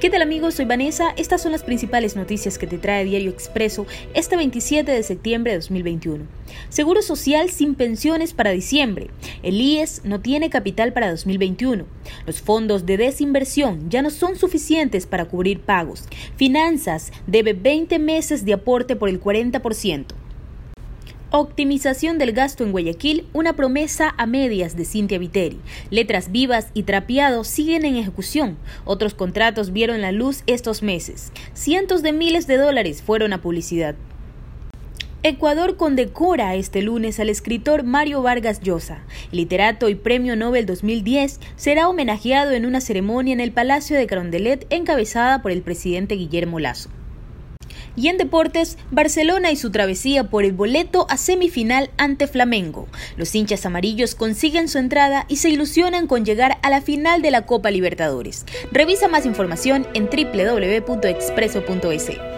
¿Qué tal amigos? Soy Vanessa. Estas son las principales noticias que te trae Diario Expreso este 27 de septiembre de 2021. Seguro Social sin pensiones para diciembre. El IES no tiene capital para 2021. Los fondos de desinversión ya no son suficientes para cubrir pagos. Finanzas debe 20 meses de aporte por el 40%. Optimización del gasto en Guayaquil, una promesa a medias de Cintia Viteri. Letras vivas y trapeados siguen en ejecución. Otros contratos vieron la luz estos meses. Cientos de miles de dólares fueron a publicidad. Ecuador condecora este lunes al escritor Mario Vargas Llosa. literato y premio Nobel 2010 será homenajeado en una ceremonia en el Palacio de Carondelet encabezada por el presidente Guillermo Lazo. Y en deportes, Barcelona y su travesía por el boleto a semifinal ante Flamengo. Los hinchas amarillos consiguen su entrada y se ilusionan con llegar a la final de la Copa Libertadores. Revisa más información en www.expreso.es.